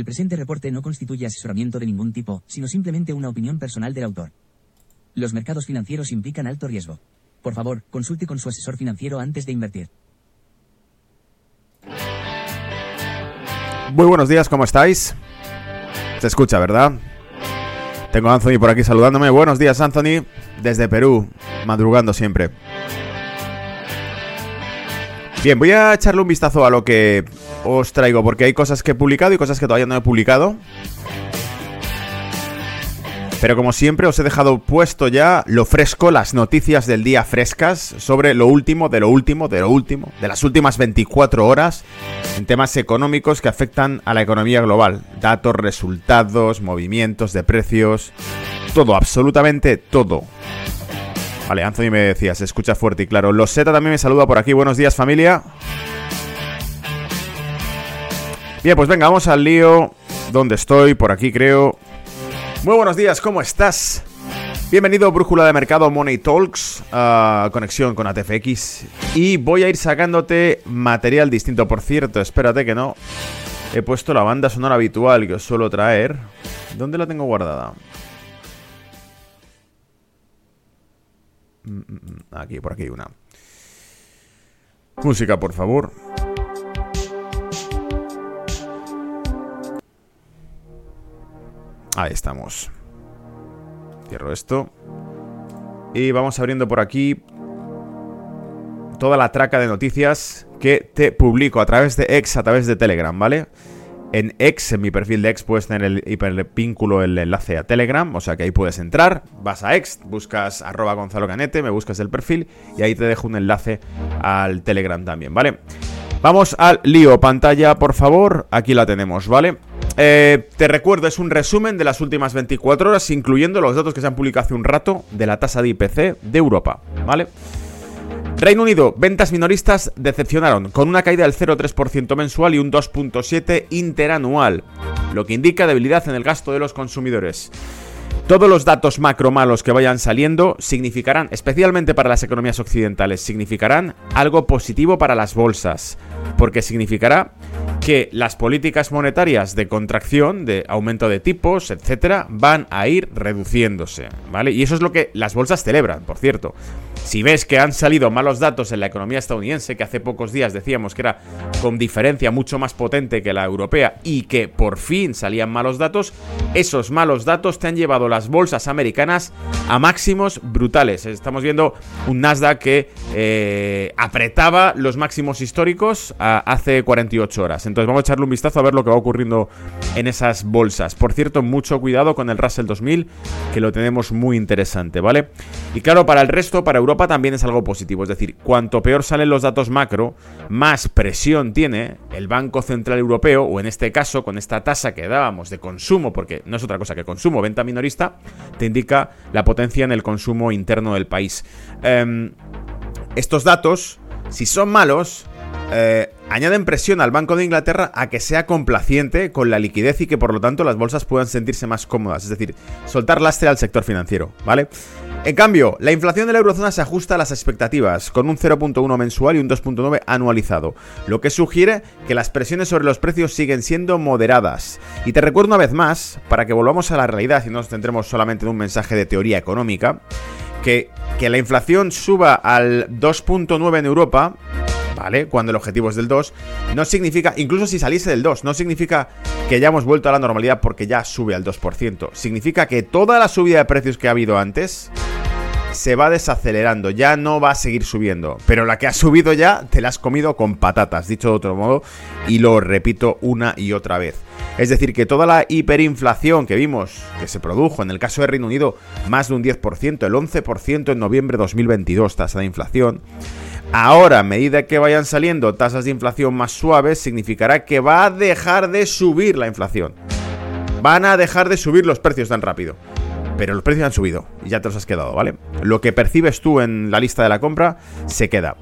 El presente reporte no constituye asesoramiento de ningún tipo, sino simplemente una opinión personal del autor. Los mercados financieros implican alto riesgo. Por favor, consulte con su asesor financiero antes de invertir. Muy buenos días, ¿cómo estáis? Se escucha, ¿verdad? Tengo a Anthony por aquí saludándome. Buenos días, Anthony, desde Perú, madrugando siempre. Bien, voy a echarle un vistazo a lo que os traigo, porque hay cosas que he publicado y cosas que todavía no he publicado. Pero como siempre os he dejado puesto ya lo fresco, las noticias del día frescas sobre lo último, de lo último, de lo último, de las últimas 24 horas en temas económicos que afectan a la economía global. Datos, resultados, movimientos de precios, todo, absolutamente todo. Vale, Anthony me decía, se escucha fuerte y claro. Loseta también me saluda por aquí. Buenos días, familia. Bien, pues venga, vamos al lío. ¿Dónde estoy? Por aquí creo. Muy buenos días, ¿cómo estás? Bienvenido Brújula de Mercado Money Talks, conexión con ATFX. Y voy a ir sacándote material distinto. Por cierto, espérate que no. He puesto la banda sonora habitual que os suelo traer. ¿Dónde la tengo guardada? Mm, mm, mm. Aquí, por aquí una. Música, por favor. Ahí estamos. Cierro esto. Y vamos abriendo por aquí toda la traca de noticias que te publico a través de X, a través de Telegram, ¿vale? En X, en mi perfil de X, puedes tener el hipervínculo, el enlace a Telegram, o sea que ahí puedes entrar, vas a X, buscas arroba Gonzalo Canete, me buscas el perfil y ahí te dejo un enlace al Telegram también, ¿vale? Vamos al lío, pantalla, por favor, aquí la tenemos, ¿vale? Eh, te recuerdo, es un resumen de las últimas 24 horas, incluyendo los datos que se han publicado hace un rato de la tasa de IPC de Europa, ¿vale? Reino Unido, ventas minoristas decepcionaron, con una caída del 0,3% mensual y un 2,7% interanual, lo que indica debilidad en el gasto de los consumidores. Todos los datos macro malos que vayan saliendo significarán, especialmente para las economías occidentales, significarán algo positivo para las bolsas, porque significará que las políticas monetarias de contracción, de aumento de tipos, etcétera, van a ir reduciéndose, ¿vale? Y eso es lo que las bolsas celebran, por cierto. Si ves que han salido malos datos en la economía estadounidense, que hace pocos días decíamos que era con diferencia mucho más potente que la europea y que por fin salían malos datos, esos malos datos te han llevado las bolsas americanas a máximos brutales. Estamos viendo un Nasdaq que eh, apretaba los máximos históricos hace 48 horas. Entonces vamos a echarle un vistazo a ver lo que va ocurriendo en esas bolsas. Por cierto, mucho cuidado con el Russell 2000, que lo tenemos muy interesante, ¿vale? Y claro, para el resto, para Europa también es algo positivo. Es decir, cuanto peor salen los datos macro, más presión tiene el Banco Central Europeo, o en este caso, con esta tasa que dábamos de consumo, porque no es otra cosa que consumo, venta minorista, te indica la potencia en el consumo interno del país. Em, estos datos, si son malos, eh, añaden presión al Banco de Inglaterra a que sea complaciente con la liquidez y que por lo tanto las bolsas puedan sentirse más cómodas, es decir, soltar lastre al sector financiero, ¿vale? En cambio, la inflación de la eurozona se ajusta a las expectativas, con un 0.1 mensual y un 2.9 anualizado, lo que sugiere que las presiones sobre los precios siguen siendo moderadas. Y te recuerdo una vez más, para que volvamos a la realidad y no nos centremos solamente en un mensaje de teoría económica, que, que la inflación suba al 2.9 en Europa ¿vale? Cuando el objetivo es del 2, no significa, incluso si saliese del 2, no significa que ya hemos vuelto a la normalidad porque ya sube al 2%. Significa que toda la subida de precios que ha habido antes se va desacelerando, ya no va a seguir subiendo. Pero la que ha subido ya te la has comido con patatas, dicho de otro modo, y lo repito una y otra vez. Es decir, que toda la hiperinflación que vimos que se produjo en el caso de Reino Unido, más de un 10%, el 11% en noviembre de 2022, tasa de inflación, Ahora, a medida que vayan saliendo tasas de inflación más suaves, significará que va a dejar de subir la inflación. Van a dejar de subir los precios tan rápido. Pero los precios han subido y ya te los has quedado, ¿vale? Lo que percibes tú en la lista de la compra se queda.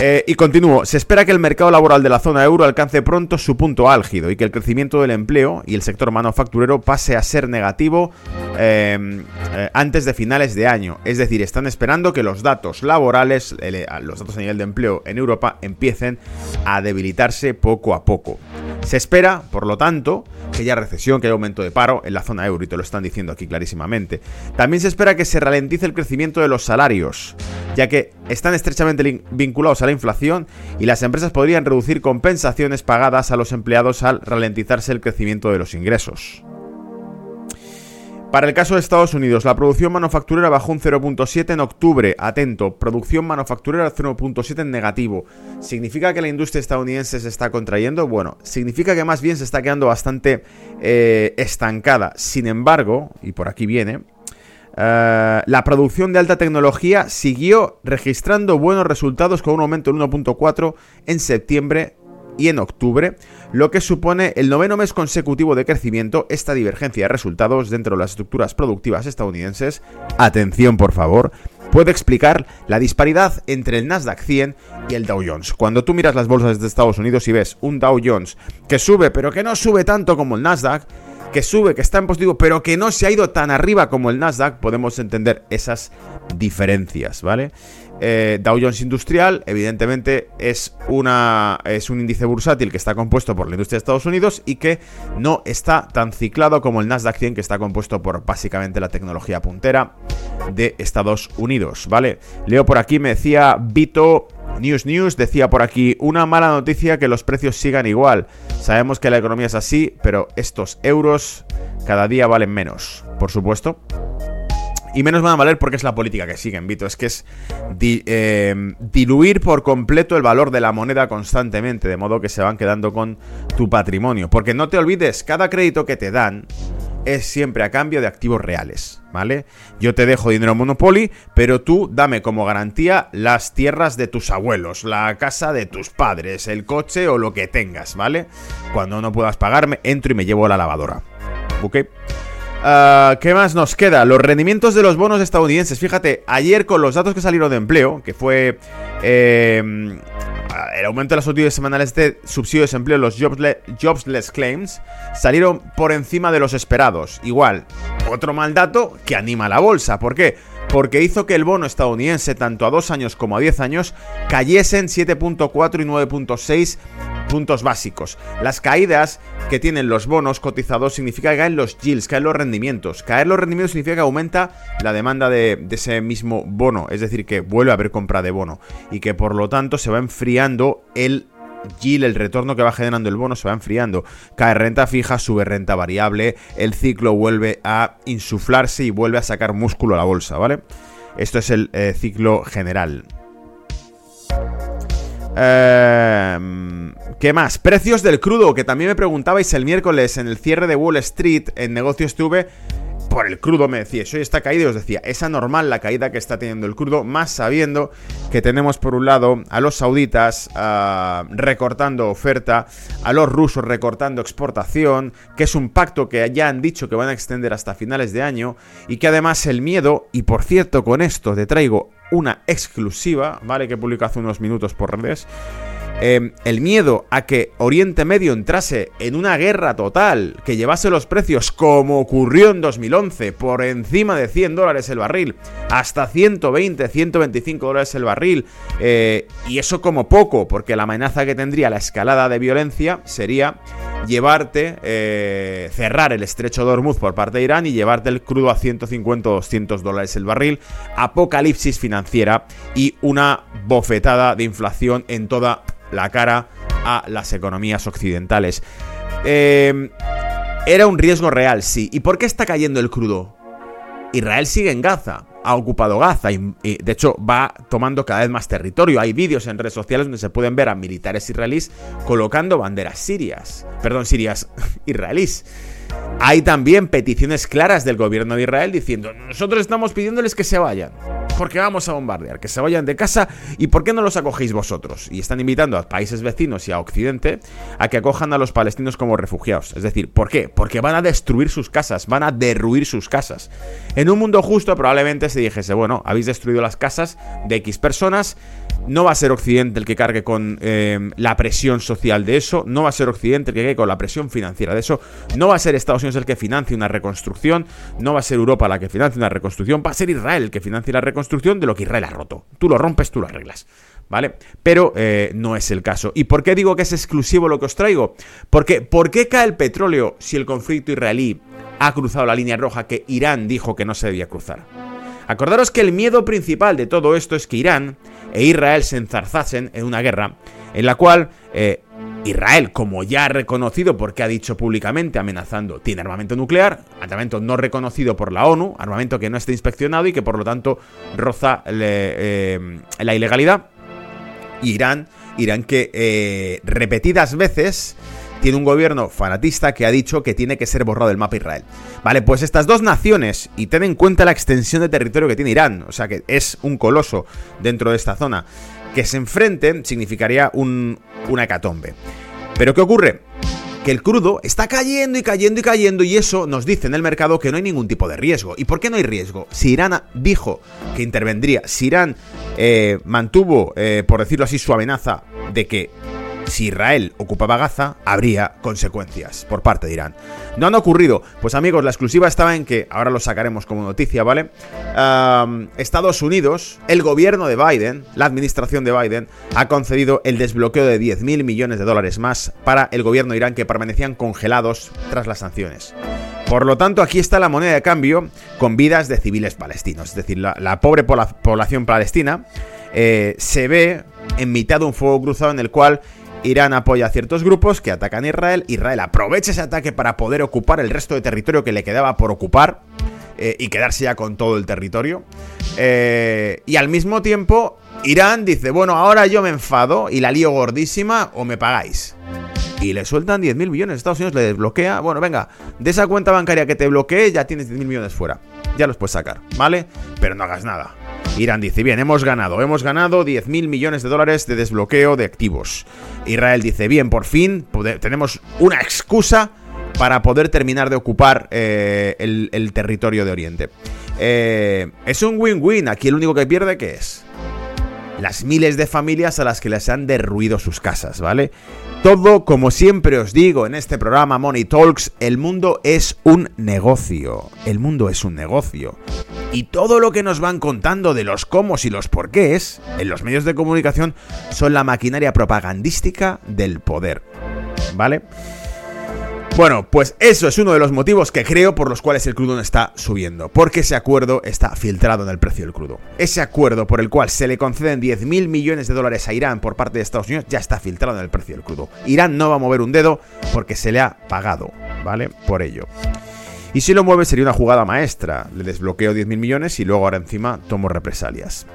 Eh, y continúo, se espera que el mercado laboral de la zona euro alcance pronto su punto álgido y que el crecimiento del empleo y el sector manufacturero pase a ser negativo em, eh, antes de finales de año. Es decir, están esperando que los datos laborales, los datos a nivel de empleo en Europa empiecen a debilitarse poco a poco. Se espera, por lo tanto, que haya recesión, que haya aumento de paro en la zona euro, y te lo están diciendo aquí clarísimamente. También se espera que se ralentice el crecimiento de los salarios, ya que están estrechamente vinculados a la inflación y las empresas podrían reducir compensaciones pagadas a los empleados al ralentizarse el crecimiento de los ingresos. Para el caso de Estados Unidos, la producción manufacturera bajó un 0.7 en octubre. Atento, producción manufacturera 0.7 en negativo. ¿Significa que la industria estadounidense se está contrayendo? Bueno, significa que más bien se está quedando bastante eh, estancada. Sin embargo, y por aquí viene, eh, la producción de alta tecnología siguió registrando buenos resultados con un aumento del 1.4 en septiembre y en octubre, lo que supone el noveno mes consecutivo de crecimiento. Esta divergencia de resultados dentro de las estructuras productivas estadounidenses, atención por favor, puede explicar la disparidad entre el Nasdaq 100 y el Dow Jones. Cuando tú miras las bolsas de Estados Unidos y ves un Dow Jones que sube, pero que no sube tanto como el Nasdaq, que sube, que está en positivo, pero que no se ha ido tan arriba como el Nasdaq, podemos entender esas diferencias, ¿vale? Eh, Dow Jones Industrial, evidentemente, es, una, es un índice bursátil que está compuesto por la industria de Estados Unidos y que no está tan ciclado como el Nasdaq 100, que está compuesto por básicamente la tecnología puntera de Estados Unidos, ¿vale? Leo por aquí, me decía Vito News News decía por aquí, una mala noticia que los precios sigan igual. Sabemos que la economía es así, pero estos euros cada día valen menos, por supuesto. Y menos van a valer porque es la política que siguen, Vito. Es que es eh, diluir por completo el valor de la moneda constantemente, de modo que se van quedando con tu patrimonio. Porque no te olvides, cada crédito que te dan es siempre a cambio de activos reales, ¿vale? Yo te dejo dinero Monopoly, pero tú dame como garantía las tierras de tus abuelos, la casa de tus padres, el coche o lo que tengas, ¿vale? Cuando no puedas pagarme, entro y me llevo la lavadora. ¿Ok? Ah, ¿Qué más nos queda? Los rendimientos de los bonos estadounidenses. Fíjate, ayer con los datos que salieron de empleo, que fue eh, el aumento de las utilidades semanales de subsidio de desempleo, los jobless claims, salieron por encima de los esperados. Igual, otro mal dato que anima a la bolsa. ¿Por qué? Porque hizo que el bono estadounidense, tanto a 2 años como a 10 años, cayesen 7.4 y 9.6 puntos básicos. Las caídas que tienen los bonos cotizados significa que caen los yields, caen los rendimientos. Caer los rendimientos significa que aumenta la demanda de, ese mismo bono, es decir, que vuelve a haber compra de bono y que por lo tanto se va enfriando el yield, el retorno que va generando el bono se va enfriando. Cae renta fija, sube renta variable, el ciclo vuelve a insuflarse y vuelve a sacar músculo a la bolsa, ¿vale? Esto es el eh, ciclo general. Em, ¿Qué más? Precios del crudo, que también me preguntabais el miércoles en el cierre de Wall Street en negocios tuve por el crudo me decíais, hoy está caída y os decía, es anormal la caída que está teniendo el crudo, más sabiendo que tenemos por un lado a los sauditas ah, recortando oferta, a los rusos recortando exportación, que es un pacto que ya han dicho que van a extender hasta finales de año y que además el miedo, y por cierto con esto te traigo una exclusiva, ¿vale? Que publicó hace unos minutos por redes. Em, el miedo a que Oriente Medio entrase en una guerra total, que llevase los precios como ocurrió en 2011, por encima de 100 dólares el barril, hasta 120, 125 dólares el barril, eh, y eso como poco, porque la amenaza que tendría la escalada de violencia sería llevarte, eh, cerrar el estrecho de Hormuz por parte de Irán y llevarte el crudo a 150 o 200 dólares el barril, apocalipsis financiera y una bofetada de inflación en toda la cara a las economías occidentales. Em, era un riesgo real, sí. ¿Y por qué está cayendo el crudo? Israel sigue en Gaza, ha ocupado Gaza y, de hecho va tomando cada vez más territorio. Hay vídeos en redes sociales donde se pueden ver a militares israelíes colocando banderas sirias, perdón, sirias israelíes. Hay también peticiones claras del gobierno de Israel diciendo, nosotros estamos pidiéndoles que se vayan porque vamos a bombardear, que se vayan de casa y ¿por qué no los acogéis vosotros? Y están invitando a países vecinos y a Occidente a que acojan a los palestinos como refugiados. Es decir, ¿por qué? Porque van a destruir sus casas, van a derruir sus casas. En un mundo justo probablemente se dijese, bueno, habéis destruido las casas de X personas, no va a ser Occidente el que cargue con eh, la presión social de eso, no va a ser Occidente el que cargue con la presión financiera de eso, no va a ser Estados Unidos el que financie una reconstrucción, no va a ser Europa la que financie una reconstrucción, va a ser Israel el que financie la reconstrucción de lo que Israel ha roto. Tú lo rompes, tú lo arreglas. ¿vale? Pero eh, no es el caso. ¿Y por qué digo que es exclusivo lo que os traigo? Porque ¿por qué cae el petróleo si el conflicto israelí ha cruzado la línea roja que Irán dijo que no se debía cruzar? Acordaros que el miedo principal de todo esto es que Irán e Israel se enzarzasen en una guerra en la cual eh, Israel, como ya ha reconocido porque ha dicho públicamente amenazando, tiene armamento nuclear, armamento no reconocido por la ONU, armamento que no está inspeccionado y que por lo tanto roza eh, la ilegalidad. Irán, Irán que eh, repetidas veces tiene un gobierno fanatista que ha dicho que tiene que ser borrado del mapa Israel. Vale, pues estas dos naciones, y ten en cuenta la extensión de territorio que tiene Irán, o sea que es un coloso dentro de esta zona, que se enfrenten significaría un, una hecatombe. Pero ¿qué ocurre? que el crudo está cayendo y cayendo y cayendo y eso nos dice en el mercado que no hay ningún tipo de riesgo. ¿Y por qué no hay riesgo? Si Irán dijo que intervendría, si Irán eh, mantuvo, eh, por decirlo así, su amenaza de que si Israel ocupaba Gaza, habría consecuencias por parte de Irán. No han ocurrido. Pues amigos, la exclusiva estaba en que, ahora lo sacaremos como noticia, ¿vale? Estados Unidos, el gobierno de Biden, la administración de Biden, ha concedido el desbloqueo de 10.000 millones de dólares más para el gobierno de Irán que permanecían congelados tras las sanciones. Por lo tanto, aquí está la moneda de cambio con vidas de civiles palestinos. Es decir, la, pobre población palestina eh, se ve en mitad de un fuego cruzado en el cual Irán apoya a ciertos grupos que atacan a Israel. Israel aprovecha ese ataque para poder ocupar el resto de territorio que le quedaba por ocupar eh, y quedarse ya con todo el territorio. Eh, y al mismo tiempo, Irán dice, bueno, ahora yo me enfado y la lío gordísima o me pagáis. Y le sueltan 10.000 millones. Estados Unidos le desbloquea. Bueno, venga, de esa cuenta bancaria que te bloquee ya tienes 10.000 millones fuera. Ya los puedes sacar, ¿vale? Pero no hagas nada. Irán dice, bien, hemos ganado, hemos ganado 10.000 millones de dólares de desbloqueo de activos. Israel dice, bien, por fin tenemos una excusa para poder terminar de ocupar eh, el, territorio de Oriente. Eh, es un win-win, aquí el único que pierde, ¿qué es? Las miles de familias a las que les han derruido sus casas, ¿vale? Todo, como siempre os digo en este programa Money Talks, el mundo es un negocio. El mundo es un negocio. Y todo lo que nos van contando de los cómo y los porqués en los medios de comunicación son la maquinaria propagandística del poder. ¿Vale? Bueno, pues eso es uno de los motivos que creo por los cuales el crudo no está subiendo, porque ese acuerdo está filtrado en el precio del crudo. Ese acuerdo por el cual se le conceden 10.000 millones de dólares a Irán por parte de Estados Unidos ya está filtrado en el precio del crudo. Irán no va a mover un dedo porque se le ha pagado, ¿vale? Por ello. Y si lo mueve sería una jugada maestra. Le desbloqueo 10.000 millones y luego ahora encima tomo represalias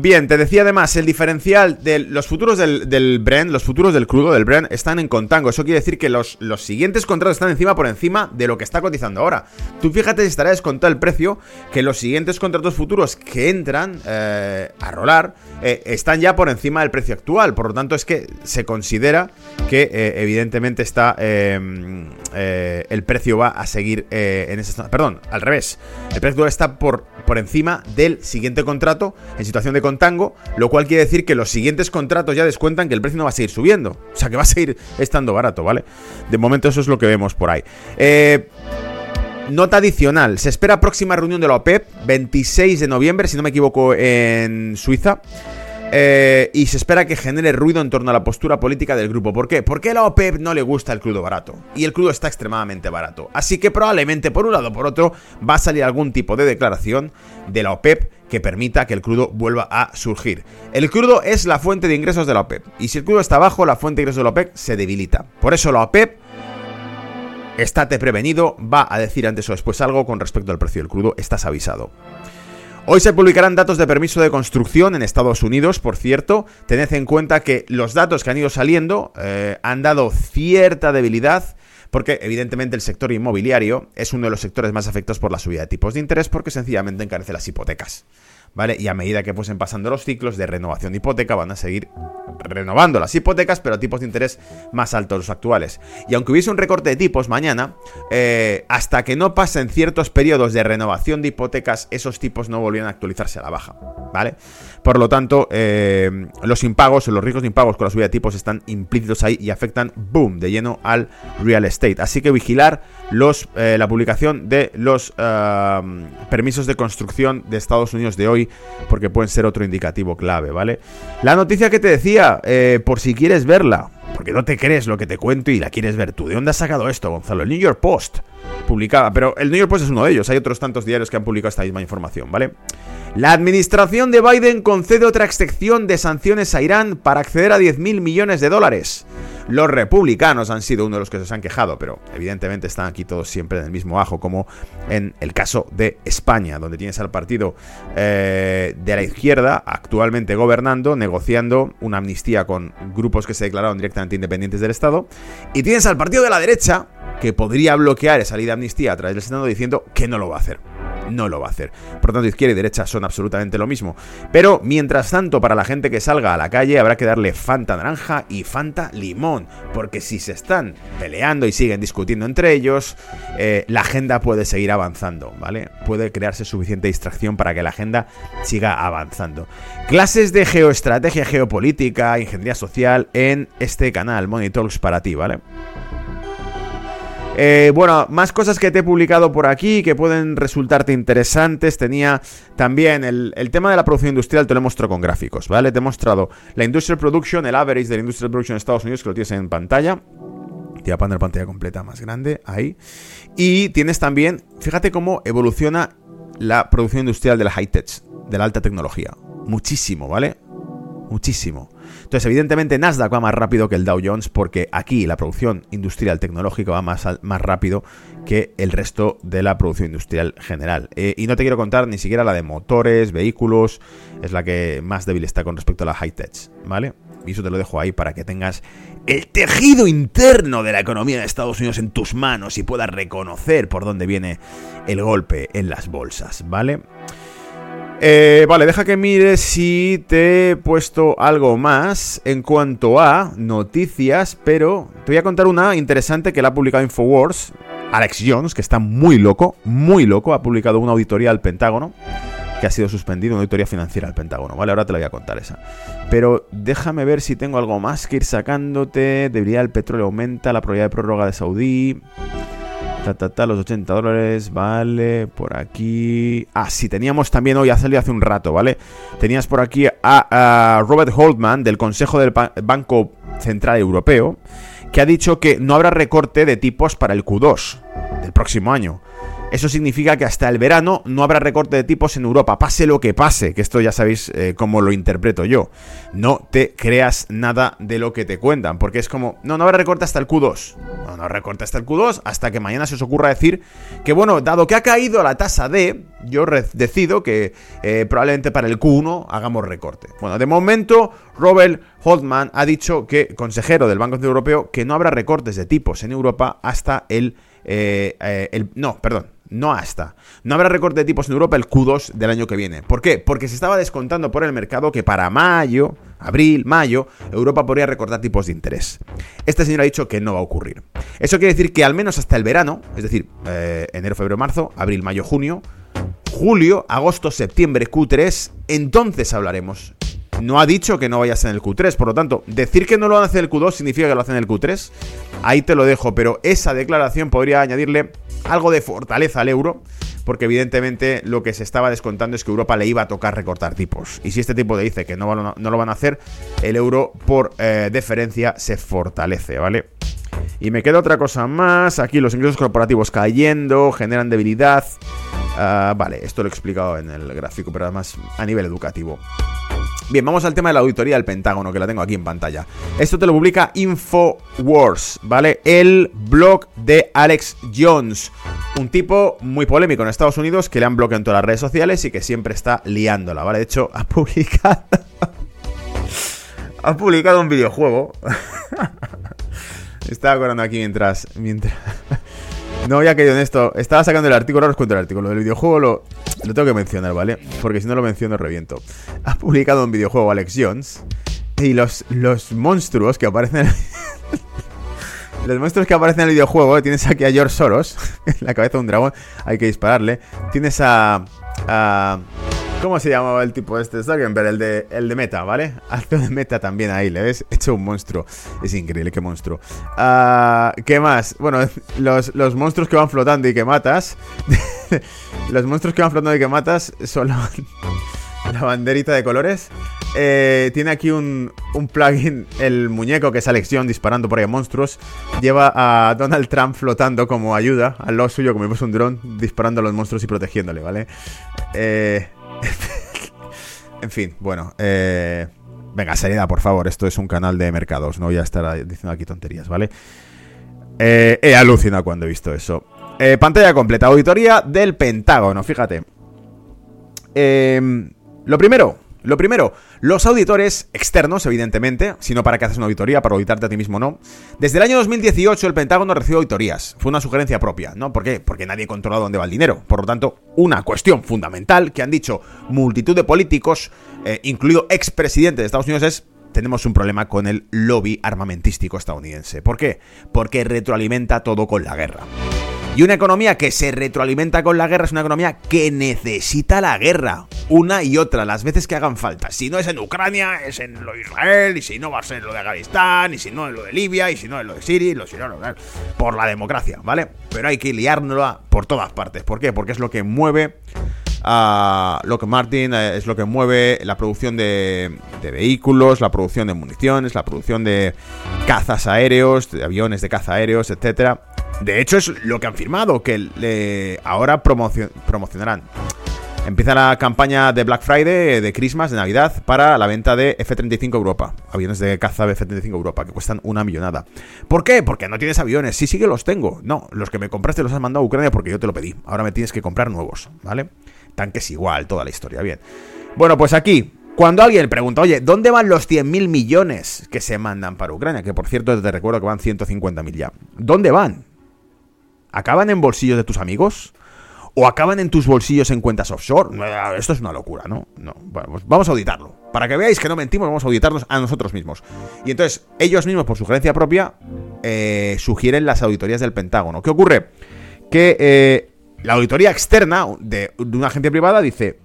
bien, te decía además, el diferencial de los futuros del, Brent, los futuros del crudo del Brent están en contango. Eso quiere decir que los, los siguientes contratos están encima por encima de lo que está cotizando ahora. Tú fíjate si estará descontado el precio que los siguientes contratos futuros que entran eh, a rolar eh, están ya por encima del precio actual. Por lo tanto, es que se considera que eh, evidentemente está em, el precio va a seguir en esa... Perdón, al revés. El precio está por, por encima del siguiente contrato en situación de contango, lo cual quiere decir que los siguientes contratos ya descuentan que el precio no va a seguir subiendo. O sea, que va a seguir estando barato, ¿vale? De momento eso es lo que vemos por ahí. Eh, nota adicional, se espera próxima reunión de la OPEP, 26 de noviembre, si no me equivoco, en Suiza. Eh, y se espera que genere ruido en torno a la postura política del grupo. ¿Por qué? Porque a la OPEP no le gusta el crudo barato. Y el crudo está extremadamente barato. Así que probablemente por un lado o por otro va a salir algún tipo de declaración de la OPEP que permita que el crudo vuelva a surgir. El crudo es la fuente de ingresos de la OPEP. Y si el crudo está bajo, la fuente de ingresos de la OPEP se debilita. Por eso la OPEP estate prevenido, va a decir antes o después algo con respecto al precio del crudo, estás avisado. Hoy se publicarán datos de permiso de construcción en Estados Unidos, por cierto. Tened en cuenta que los datos que han ido saliendo eh, han dado cierta debilidad porque evidentemente el sector inmobiliario es uno de los sectores más afectados por la subida de tipos de interés porque sencillamente encarece las hipotecas. ¿Vale? Y a medida que fuesen pasando los ciclos de renovación de hipoteca, van a seguir renovando las hipotecas, pero a tipos de interés más altos los actuales. Y aunque hubiese un recorte de tipos mañana, eh, hasta que no pasen ciertos periodos de renovación de hipotecas, esos tipos no volvían a actualizarse a la baja, ¿vale? Por lo tanto, eh, los impagos, los riesgos de impagos con la subida de tipos están implícitos ahí y afectan, boom, de lleno al real estate. Así que vigilar los, eh, la publicación de los ah, permisos de construcción de Estados Unidos de hoy, porque pueden ser otro indicativo clave, ¿vale? La noticia que te decía, eh, por si quieres verla, porque no te crees lo que te cuento y la quieres ver tú. ¿De dónde has sacado esto, Gonzalo? El New York Post publicaba, pero el New York Post es uno de ellos, hay otros tantos diarios que han publicado esta misma información, ¿vale? La administración de Biden concede otra excepción de sanciones a Irán para acceder a 10.000 millones de dólares. Los republicanos han sido uno de los que se han quejado, pero evidentemente están aquí todos siempre en el mismo ajo, como en el caso de España, donde tienes al partido eh, de la izquierda actualmente gobernando, negociando una amnistía con grupos que se declararon directamente independientes del Estado, y tienes al partido de la derecha que podría bloquear esa ley de amnistía a través del Senado diciendo que no lo va a hacer no lo va a hacer. Por tanto, izquierda y derecha son absolutamente lo mismo. Pero, mientras tanto, para la gente que salga a la calle habrá que darle Fanta naranja y Fanta limón. Porque si se están peleando y siguen discutiendo entre ellos, eh, la agenda puede seguir avanzando, ¿vale? Puede crearse suficiente distracción para que la agenda siga avanzando. Clases de geoestrategia, geopolítica, ingeniería social en este canal, Money Talks para ti, ¿vale? Eh, bueno, más cosas que te he publicado por aquí que pueden resultarte interesantes. Tenía también el, tema de la producción industrial, te lo he mostrado con gráficos, ¿vale? Te he mostrado la Industrial Production, el average de la Industrial Production en Estados Unidos, que lo tienes en pantalla. Te voy a poner pantalla completa más grande, ahí. Y tienes también, fíjate cómo evoluciona la producción industrial de la high-tech, de la alta tecnología. Muchísimo, ¿vale? Muchísimo. Entonces, evidentemente, Nasdaq va más rápido que el Dow Jones porque aquí la producción industrial tecnológica va más, más rápido que el resto de la producción industrial general. Eh, y no te quiero contar ni siquiera la de motores, vehículos, es la que más débil está con respecto a la high-tech, ¿vale? Y eso te lo dejo ahí para que tengas el tejido interno de la economía de Estados Unidos en tus manos y puedas reconocer por dónde viene el golpe en las bolsas, ¿vale? Eh, vale, deja que mire si te he puesto algo más en cuanto a noticias, pero te voy a contar una interesante que la ha publicado Infowars, Alex Jones, que está muy loco, muy loco, ha publicado una auditoría al Pentágono, que ha sido suspendido, una auditoría financiera al Pentágono, ¿vale? Ahora te la voy a contar esa. Pero déjame ver si tengo algo más que ir sacándote. Debería el petróleo aumenta, la probabilidad de prórroga de Saudí los 80 dólares, vale, por aquí... Ah, sí, teníamos también hoy, ha salido hace un rato, ¿vale? Tenías por aquí a, Robert Holdman del Consejo del Banco Central Europeo, que ha dicho que no habrá recorte de tipos para el Q2 del próximo año. Eso significa que hasta el verano no habrá recorte de tipos en Europa, pase lo que pase, que esto ya sabéis eh, cómo lo interpreto yo. No te creas nada de lo que te cuentan, porque es como, no, no habrá recorte hasta el Q2. No, no recorte hasta el Q2, hasta que mañana se os ocurra decir que, bueno, dado que ha caído la tasa D, yo decido que eh, probablemente para el Q1 hagamos recorte. Bueno, de momento, Robert Holdman ha dicho que, consejero del Banco Europeo, que no habrá recortes de tipos en Europa hasta el, eh, el no, perdón, no hasta. No habrá recorte de tipos en Europa el Q2 del año que viene. ¿Por qué? Porque se estaba descontando por el mercado que para mayo, abril, mayo, Europa podría recortar tipos de interés. Este señor ha dicho que no va a ocurrir. Eso quiere decir que al menos hasta el verano, es decir, eh, enero, febrero, marzo, abril, mayo, junio, julio, agosto, septiembre, Q3, entonces hablaremos no ha dicho que no vayas en el Q3. Por lo tanto, decir que no lo van a hacer en el Q2 significa que lo hacen en el Q3. Ahí te lo dejo, pero esa declaración podría añadirle algo de fortaleza al euro. Porque evidentemente lo que se estaba descontando es que Europa le iba a tocar recortar tipos. Y si este tipo te dice que no, no lo van a hacer, el euro por eh, deferencia se fortalece, ¿vale? Y me queda otra cosa más. Aquí los ingresos corporativos cayendo, generan debilidad. Ah, vale, esto lo he explicado en el gráfico, pero además a nivel educativo. Bien, vamos al tema de la auditoría del Pentágono, que la tengo aquí en pantalla. Esto te lo publica Infowars, ¿vale? El blog de Alex Jones. Un tipo muy polémico en Estados Unidos que le han bloqueado en todas las redes sociales y que siempre está liándola, ¿vale? De hecho, ha publicado... ha publicado un videojuego. Estaba acordando aquí mientras... mientras... No había caído en esto. Estaba sacando el artículo, ahora os cuento el artículo. Del videojuego lo, tengo que mencionar, ¿vale? Porque si no lo menciono, reviento. Ha publicado un videojuego Alex Jones. Y los, los monstruos que aparecen. los monstruos que aparecen en el videojuego. Tienes aquí a George Soros. En la cabeza de un dragón. Hay que dispararle. Tienes a. a ¿Cómo se llamaba el tipo este? Zuckerberg, el de, el de Meta, ¿vale? Alto de Meta también ahí, ¿le ves? Hecho un monstruo. Es increíble, qué monstruo. Ah, ¿Qué más? Bueno, los, los monstruos que van flotando y que matas. los monstruos que van flotando y que matas son la banderita de colores. Eh, tiene aquí un, un, plugin, el muñeco que es Alexion disparando por ahí a monstruos. Lleva a Donald Trump flotando como ayuda al lado suyo, como si fuese un dron, disparando a los monstruos y protegiéndole, ¿vale? Eh, en fin, bueno. Eh, venga, seriedad, por favor. Esto es un canal de mercados, no voy a estar diciendo aquí tonterías, ¿vale? he alucinado cuando he visto eso. pantalla completa, auditoría del Pentágono, fíjate. lo primero, lo primero, los auditores externos, evidentemente, sino para que haces una auditoría, para auditarte a ti mismo no. Desde el año 2018 el Pentágono recibió auditorías. Fue una sugerencia propia, ¿no? ¿Por qué? Porque nadie controla dónde va el dinero. Por lo tanto, una cuestión fundamental que han dicho multitud de políticos, eh, incluido expresidente de Estados Unidos, es tenemos un problema con el lobby armamentístico estadounidense. ¿Por qué? Porque retroalimenta todo con la guerra. Y una economía que se retroalimenta con la guerra es una economía que necesita la guerra. Una y otra, las veces que hagan falta. Si no es en Ucrania, es en lo de Israel, y si no va a ser lo de Afganistán, y si no es lo de Libia, y si no es lo de Siria, y lo, si no, por la democracia, ¿vale? Pero hay que liárnosla por todas partes. ¿Por qué? Porque es lo que mueve a lo que Martin eh, es lo que mueve la producción de, vehículos, la producción de municiones, la producción de cazas aéreos, de aviones de caza aéreos, etcétera. De hecho, es lo que han firmado, que ahora promocionarán. Empieza la campaña de Black Friday, de Christmas, de Navidad, para la venta de F-35 Europa. Aviones de caza de F-35 Europa, que cuestan una millonada. ¿Por qué? Porque no tienes aviones. Sí, sí que los tengo. No, los que me compraste los has mandado a Ucrania porque yo te lo pedí. Ahora me tienes que comprar nuevos, ¿vale? Tanques igual, toda la historia. Bien. Bueno, pues aquí, cuando alguien pregunta, oye, ¿dónde van los 100.000 millones que se mandan para Ucrania? Que por cierto te recuerdo que van 150.000 ya. ¿Dónde van? ¿Acaban en bolsillos de tus amigos? ¿O acaban en tus bolsillos en cuentas offshore? Esto es una locura, ¿no? No. Bueno, pues vamos a auditarlo. Para que veáis que no mentimos, vamos a auditarnos a nosotros mismos. Y entonces, ellos mismos, por sugerencia propia, eh, sugieren las auditorías del Pentágono. ¿Qué ocurre? Que eh, la auditoría externa de, de, una agencia privada dice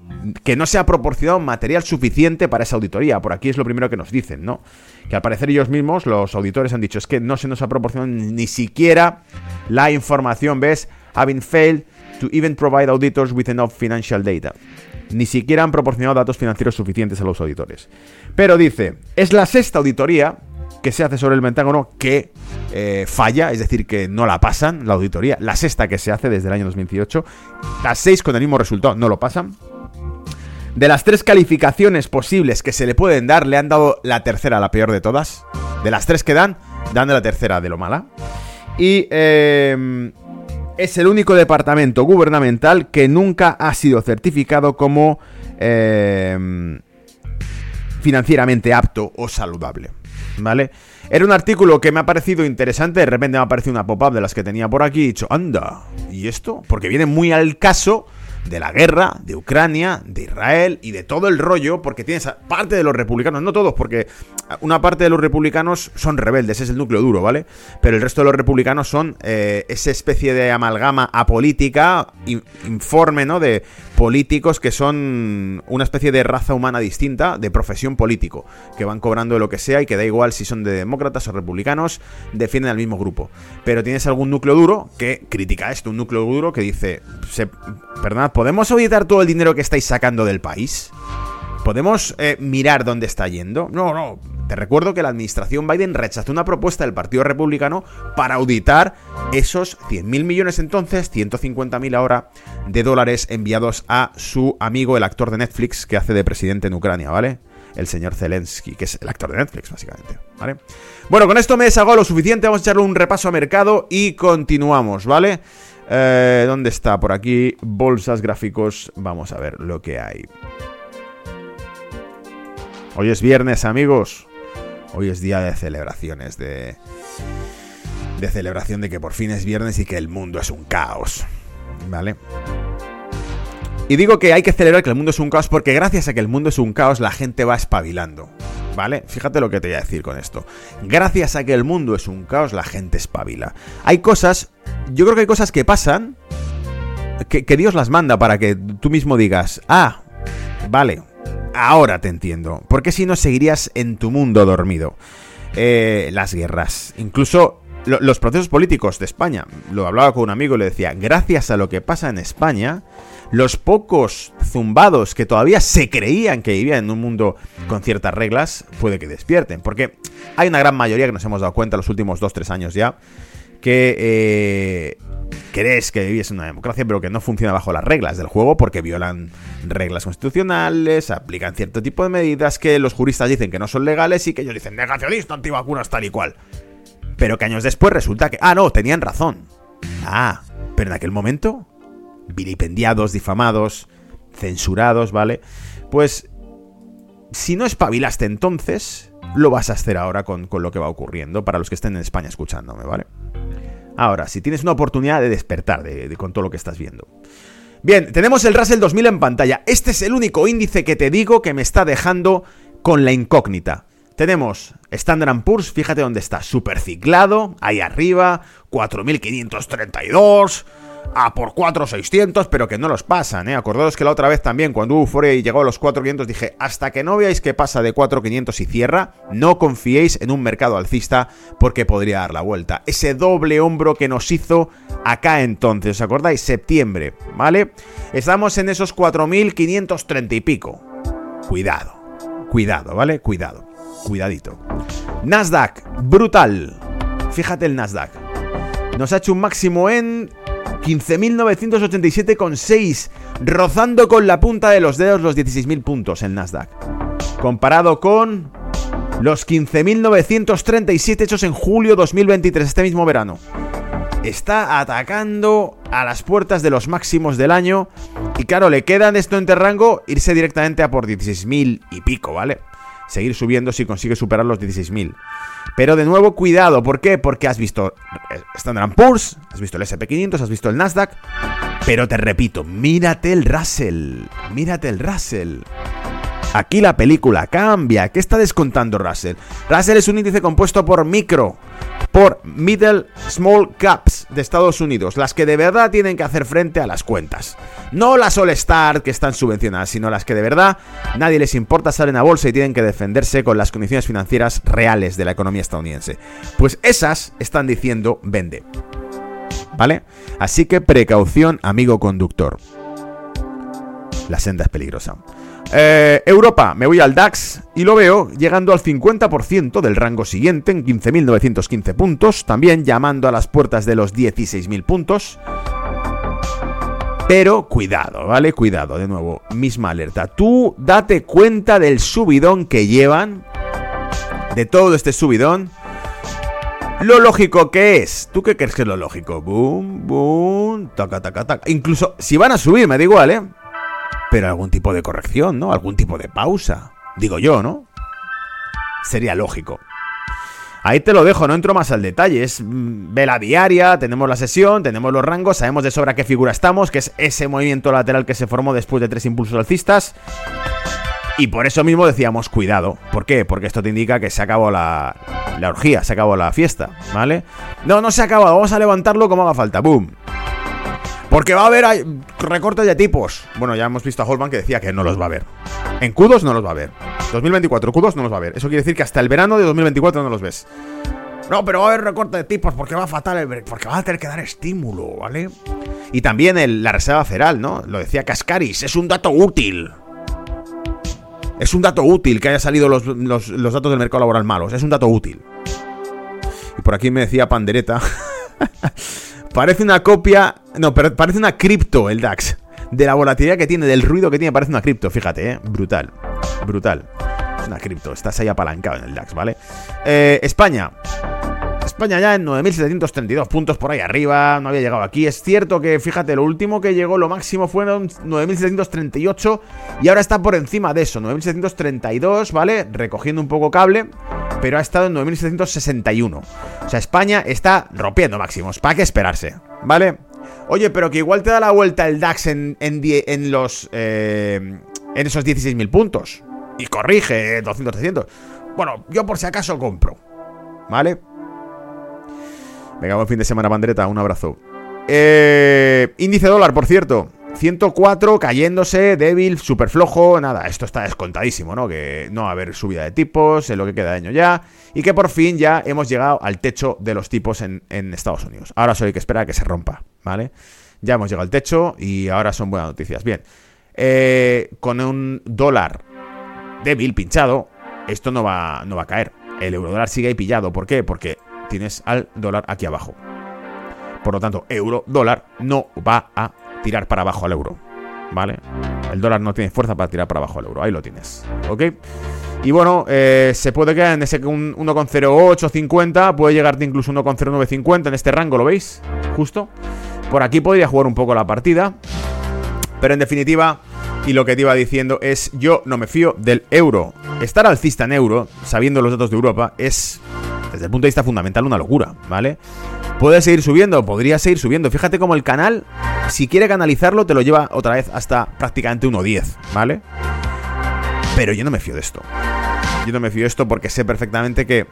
que no se ha proporcionado material suficiente para esa auditoría. Por aquí es lo primero que nos dicen, ¿no? Que al parecer ellos mismos, los auditores, han dicho es que no se nos ha proporcionado ni siquiera la información, ¿ves? Having failed to even provide auditors with enough financial data. Ni siquiera han proporcionado datos financieros suficientes a los auditores. Pero dice, es la sexta auditoría que se hace sobre el Pentágono que eh, falla, es decir, que no la pasan, la auditoría, la sexta que se hace desde el año 2018, las seis con el mismo resultado no lo pasan. De las tres calificaciones posibles que se le pueden dar, le han dado la tercera, la peor de todas. De las tres que dan, dan la tercera de lo mala. Y eh, es el único departamento gubernamental que nunca ha sido certificado como eh, financieramente apto o saludable. ¿Vale? Era un artículo que me ha parecido interesante, de repente me ha aparecido una pop-up de las que tenía por aquí y he dicho, anda, ¿y esto? Porque viene muy al caso de la guerra, de Ucrania, de Israel y de todo el rollo, porque tienes parte de los republicanos, no todos, porque una parte de los republicanos son rebeldes, es el núcleo duro, ¿vale? Pero el resto de los republicanos son eh, esa especie de amalgama apolítica, informe, ¿no? De políticos que son una especie de raza humana distinta, de profesión político, que van cobrando lo que sea y que da igual si son de demócratas o republicanos, defienden al mismo grupo. Pero tienes algún núcleo duro que critica esto, un núcleo duro que dice, se, ¿podemos auditar todo el dinero que estáis sacando del país? ¿Podemos eh, mirar dónde está yendo? No, no. Te recuerdo que la administración Biden rechazó una propuesta del Partido Republicano para auditar esos 100.000 millones entonces, 150.000 ahora, de dólares enviados a su amigo, el actor de Netflix que hace de presidente en Ucrania, ¿vale? El señor Zelensky, que es el actor de Netflix, básicamente, ¿vale? Bueno, con esto me deshago lo suficiente, vamos a echarle un repaso a mercado y continuamos, ¿vale? Eh, ¿Dónde está? Por aquí, bolsas, gráficos, vamos a ver lo que hay. Hoy es viernes, amigos. Hoy es día de celebraciones, de, de celebración de que por fin es viernes y que el mundo es un caos. ¿Vale? Y digo que hay que celebrar que el mundo es un caos porque gracias a que el mundo es un caos la gente va espabilando. ¿Vale? Fíjate lo que te voy a decir con esto. Gracias a que el mundo es un caos la gente espabila. Hay cosas, yo creo que hay cosas que pasan que, Dios las manda para que tú mismo digas, ah, Vale, ahora te entiendo. Porque si no seguirías en tu mundo dormido. Eh, las guerras, incluso los procesos políticos de España. Lo hablaba con un amigo y le decía, gracias a lo que pasa en España, los pocos zumbados que todavía se creían que vivían en un mundo con ciertas reglas, puede que despierten. Porque hay una gran mayoría que nos hemos dado cuenta en los últimos 2-3 años ya, que eh, crees que vivís en una democracia, pero que no funciona bajo las reglas del juego porque violan reglas constitucionales, aplican cierto tipo de medidas que los juristas dicen que no son legales y que ellos dicen negacionista, antivacunas, tal y cual. Pero que años después resulta que... Ah, no, tenían razón. Ah, pero en aquel momento, vilipendiados, difamados, censurados, ¿vale? Pues, si no espabilaste entonces, lo vas a hacer ahora con, lo que va ocurriendo, para los que estén en España escuchándome, ¿vale? Ahora, si tienes una oportunidad de despertar de, con todo lo que estás viendo. Bien, tenemos el Russell 2000 en pantalla. Este es el único índice que te digo que me está dejando con la incógnita. Tenemos Standard Poor's, fíjate dónde está, super ciclado, ahí arriba, 4532, a por 4600, pero que no los pasan, ¿eh? Acordaos que la otra vez también, cuando Euphoria llegó a los 4500, dije, hasta que no veáis que pasa de 4500 y cierra, no confiéis en un mercado alcista porque podría dar la vuelta. Ese doble hombro que nos hizo acá entonces, ¿os acordáis? Septiembre, ¿vale? Estamos en esos 4530 y pico. Cuidado, cuidado, ¿vale? Cuidado. Cuidadito. Nasdaq, brutal. Fíjate el Nasdaq. Nos ha hecho un máximo en 15.987,6, rozando con la punta de los dedos los 16.000 puntos el Nasdaq. Comparado con los 15.937 hechos en julio 2023, este mismo verano. Está atacando a las puertas de los máximos del año. Y claro, le queda en esto en rango irse directamente a por 16.000 y pico, ¿vale? Seguir subiendo si consigue superar los 16.000. Pero de nuevo, cuidado, ¿por qué? Porque has visto Standard Poor's, has visto el SP500, has visto el Nasdaq. Pero te repito, mírate el Russell, mírate el Russell. Aquí la película cambia. ¿Qué está descontando Russell? Russell es un índice compuesto por micro, por middle small caps de Estados Unidos, las que de verdad tienen que hacer frente a las cuentas. No las All Star que están subvencionadas, sino las que de verdad nadie les importa salen a bolsa y tienen que defenderse con las condiciones financieras reales de la economía estadounidense. Pues esas están diciendo vende. ¿Vale? Así que precaución, amigo conductor. La senda es peligrosa. Eh, Europa, me voy al DAX y lo veo llegando al 50% del rango siguiente en 15.915 puntos, también llamando a las puertas de los 16.000 puntos. Pero cuidado, ¿vale? Cuidado, de nuevo, misma alerta. Tú date cuenta del subidón que llevan, de todo este subidón. Lo lógico que es. ¿Tú qué crees que es lo lógico? Boom, boom, taca, taca, taca. Incluso si van a subir, me da igual, ¿eh? Pero algún tipo de corrección, ¿no? Algún tipo de pausa. Digo yo, ¿no? Sería lógico. Ahí te lo dejo, no entro más al detalle. Es mm, vela diaria, tenemos la sesión, tenemos los rangos, sabemos de sobra qué figura estamos, que es ese movimiento lateral que se formó después de tres impulsos alcistas. Y por eso mismo decíamos, cuidado. ¿Por qué? Porque esto te indica que se acabó la, la orgía, se acabó la fiesta, ¿vale? No, no se ha acabado, vamos a levantarlo como haga falta. ¡Boom! Porque va a haber recortes de tipos. Bueno, ya hemos visto a Holman que decía que no los va a ver. En Q2 no los va a ver. 2024, Q2 no los va a ver. Eso quiere decir que hasta el verano de 2024 no los ves. No, pero va a haber recorte de tipos porque va fatal el, porque va a tener que dar estímulo, ¿vale? Y también la reserva feral, ¿no? Lo decía Cascaris, es un dato útil. Es un dato útil que haya salido los, los datos del mercado laboral malos. Es un dato útil. Y por aquí me decía Pandereta. Parece una copia. No, parece una cripto el DAX. De la volatilidad que tiene, del ruido que tiene, parece una cripto, fíjate, ¿eh? Brutal. Brutal. Una cripto, estás ahí apalancado en el DAX, ¿vale? Eh, España. España ya en 9.732 puntos por ahí arriba, no había llegado aquí. Es cierto que, fíjate, lo último que llegó, lo máximo fueron 9.738 y ahora está por encima de eso, 9.732, ¿vale? Recogiendo un poco cable, pero ha estado en 9.761. O sea, España está rompiendo máximos, ¿para qué esperarse? ¿Vale? Oye, pero que igual te da la vuelta el DAX en, en, los... Eh, en esos 16.000 puntos. Y corrige, 200, 300. Bueno, yo por si acaso compro. ¿Vale? Venga, buen fin de semana, Bandreta. Un abrazo. Eh, índice dólar, por cierto. 104 cayéndose, débil, súper flojo, nada, esto está descontadísimo, ¿no? Que no va a haber subida de tipos en lo que queda de año ya y que por fin ya hemos llegado al techo de los tipos en, Estados Unidos. Ahora solo hay que esperar a que se rompa, ¿vale? Ya hemos llegado al techo y ahora son buenas noticias. Bien, eh, con un dólar débil, pinchado, esto no va, no va a caer. El euro dólar sigue ahí pillado. ¿Por qué? Porque tienes al dólar aquí abajo. Por lo tanto, euro dólar no va a tirar para abajo al euro. ¿Vale? El dólar no tiene fuerza para tirar para abajo al euro. Ahí lo tienes. ¿Ok? Y bueno, eh, se puede quedar en ese 1,0850. Puede llegarte incluso 1,0950 en este rango, ¿lo veis? Justo. Por aquí podría jugar un poco la partida. Pero en definitiva, y lo que te iba diciendo es, yo no me fío del euro. Estar alcista en euro, sabiendo los datos de Europa, es, desde el punto de vista fundamental, una locura, ¿vale? Puede seguir subiendo, podría seguir subiendo. Fíjate cómo el canal, si quiere canalizarlo, te lo lleva otra vez hasta prácticamente 1.10, ¿vale? Pero yo no me fío de esto. Yo no me fío de esto porque sé perfectamente que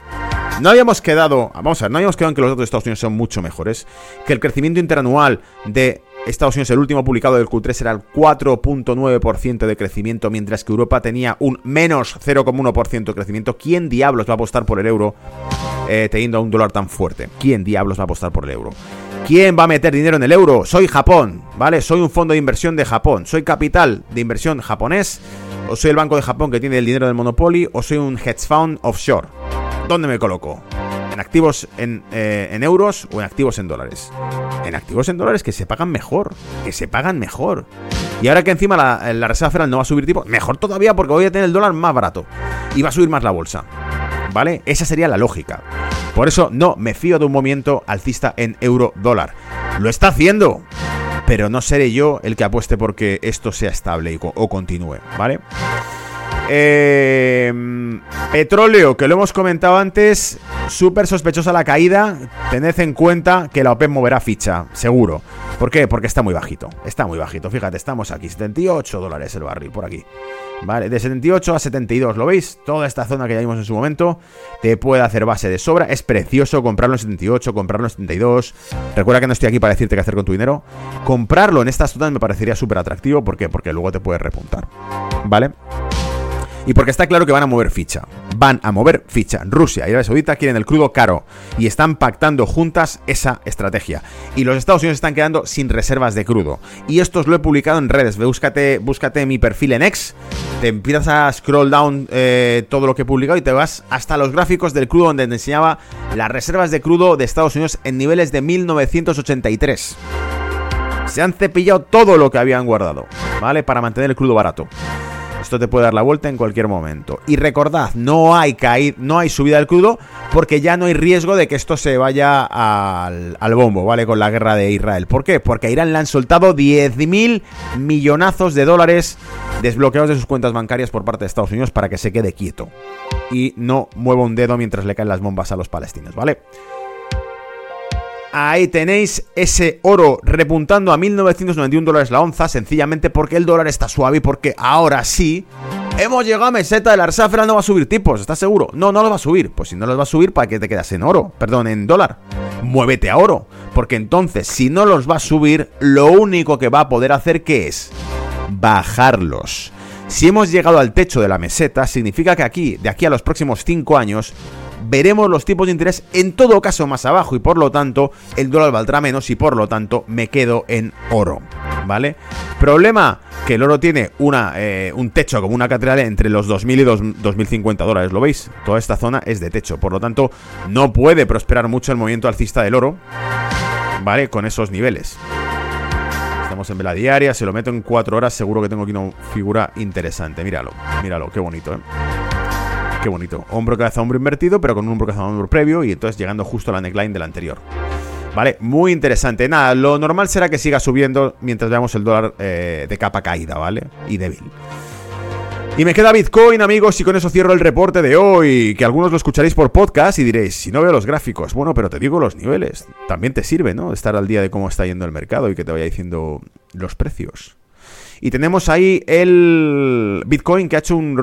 no habíamos quedado, vamos a ver, no habíamos quedado en que los datos de Estados Unidos son mucho mejores, que el crecimiento interanual de Estados Unidos, el último publicado del Q3 era el 4.9% de crecimiento, mientras que Europa tenía un menos 0,1% de crecimiento. ¿Quién diablos va a apostar por el euro eh, teniendo un dólar tan fuerte? ¿Quién diablos va a apostar por el euro? ¿Quién va a meter dinero en el euro? Soy Japón, ¿vale? Soy un fondo de inversión de Japón. Soy capital de inversión japonés. O soy el Banco de Japón que tiene el dinero del Monopoly. O soy un hedge fund offshore. ¿Dónde me coloco? ¿En activos en, eh, en euros o en activos en dólares? En activos en dólares que se pagan mejor. Que se pagan mejor. Y ahora que encima la, la Reserva Federal no va a subir tipo, mejor todavía porque voy a tener el dólar más barato. Y va a subir más la bolsa. ¿Vale? Esa sería la lógica. Por eso no me fío de un movimiento alcista en euro dólar. Lo está haciendo, pero no seré yo el que apueste porque esto sea estable o continúe, ¿vale? Eh, petróleo, que lo hemos comentado antes, súper sospechosa la caída. Tened en cuenta que la OPEP moverá ficha, seguro. ¿Por qué? Porque está muy bajito. Está muy bajito. Fíjate, estamos aquí, 78 dólares el barril, por aquí. Vale, de 78 a 72, ¿lo veis? Toda esta zona que ya vimos en su momento te puede hacer base de sobra. Es precioso comprarlo en 78, comprarlo en 72. Recuerda que no estoy aquí para decirte qué hacer con tu dinero. Comprarlo en estas zonas me parecería súper atractivo. ¿Por qué? Porque luego te puede repuntar. ¿Vale? Y porque está claro que van a mover ficha. Van a mover ficha. Rusia y Arabia Saudita quieren el crudo caro y están pactando juntas esa estrategia. Y los Estados Unidos están quedando sin reservas de crudo. Y esto os lo he publicado en redes. Búscate, búscate mi perfil en X. Te empiezas a scroll down eh, todo lo que he publicado y te vas hasta los gráficos del crudo donde te enseñaba las reservas de crudo de Estados Unidos en niveles de 1983 se han cepillado todo lo que habían guardado, ¿vale? Para mantener el crudo barato. Esto te puede dar la vuelta en cualquier momento. Y recordad, no hay caída, no hay subida del crudo porque ya no hay riesgo de que esto se vaya al, bombo, ¿vale? Con la guerra de Israel. ¿Por qué? Porque a Irán le han soltado 10.000 millonazos de dólares desbloqueados de sus cuentas bancarias por parte de Estados Unidos para que se quede quieto. Y no mueva un dedo mientras le caen las bombas a los palestinos, ¿vale? Ahí tenéis ese oro repuntando a 1991 dólares la onza, sencillamente porque el dólar está suave y porque ahora sí hemos llegado a meseta de la Reserva no va a subir tipos, ¿estás seguro? No, no los va a subir. Pues si no los va a subir, ¿para qué te quedas en oro? Perdón, en dólar. Muévete a oro. Porque entonces, si no los va a subir, lo único que va a poder hacer, ¿qué es? Bajarlos. Si hemos llegado al techo de la meseta, significa que aquí, de aquí a los próximos 5 años, veremos los tipos de interés en todo caso más abajo y por lo tanto el dólar valdrá menos y por lo tanto me quedo en oro. ¿Vale? Problema que el oro tiene una, eh, un techo como una catedral entre los 2.000 y 2.050 dólares, ¿lo veis? Toda esta zona es de techo, por lo tanto no puede prosperar mucho el movimiento alcista del oro, ¿vale? Con esos niveles. Estamos en vela diaria, se lo meto en 4 horas, seguro que tengo aquí una figura interesante. Míralo, míralo, qué bonito, ¿eh? Qué bonito. Hombro, cabeza, hombro invertido, pero con un hombro, cabeza, hombro previo y entonces llegando justo a la neckline del anterior. Vale, muy interesante. Nada, lo normal será que siga subiendo mientras veamos el dólar eh, de capa caída, ¿vale? Y débil. Y me queda Bitcoin, amigos, y con eso cierro el reporte de hoy. Que algunos lo escucharéis por podcast y diréis, si no veo los gráficos, bueno, pero te digo los niveles. También te sirve, ¿no? Estar al día de cómo está yendo el mercado y que te vaya diciendo los precios. Y tenemos ahí el Bitcoin que ha hecho un,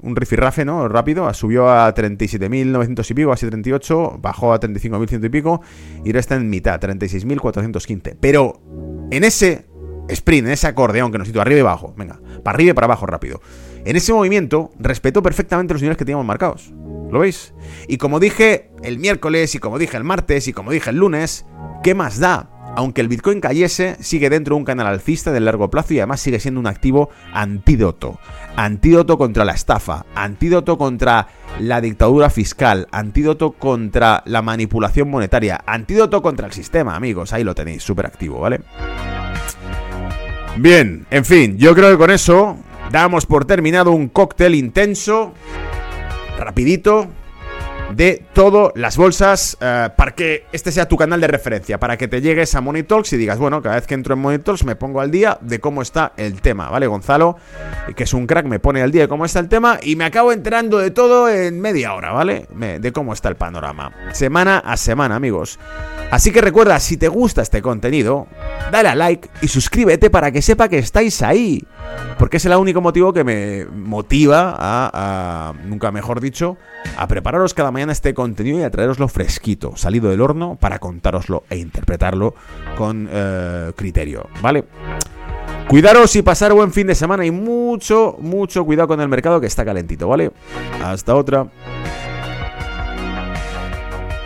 un rifirrafe, ¿no? Rápido. Subió a 37.900 y pico, así 38. Bajó a 35.100 y pico. Y ahora está en mitad, 36.415. Pero en ese sprint, en ese acordeón que nos sitúa arriba y abajo. Venga, para arriba y para abajo rápido. En ese movimiento respetó perfectamente los niveles que teníamos marcados. ¿Lo veis? Y como dije el miércoles, y como dije el martes, y como dije el lunes, ¿qué más da? Aunque el Bitcoin cayese, sigue dentro de un canal alcista de largo plazo y además sigue siendo un activo antídoto. Antídoto contra la estafa, antídoto contra la dictadura fiscal, antídoto contra la manipulación monetaria, antídoto contra el sistema, amigos. Ahí lo tenéis, súper activo, ¿vale? Bien, en fin, yo creo que con eso damos por terminado un cóctel intenso, rapidito, de todas las bolsas eh, para que este sea tu canal de referencia, para que te llegues a Money Talks y digas, bueno, cada vez que entro en Money Talks me pongo al día de cómo está el tema, ¿vale? Gonzalo, que es un crack, me pone al día de cómo está el tema y me acabo enterando de todo en media hora, ¿vale? de cómo está el panorama, semana a semana, amigos. Así que recuerda, si te gusta este contenido, dale a like y suscríbete para que sepa que estáis ahí. Porque es el único motivo que me motiva a, nunca mejor dicho, a prepararos cada este contenido y a traeroslo fresquito, salido del horno, para contároslo e interpretarlo con eh, criterio, ¿vale? Cuidaros y pasar buen fin de semana y mucho, mucho cuidado con el mercado que está calentito, ¿vale? Hasta otra.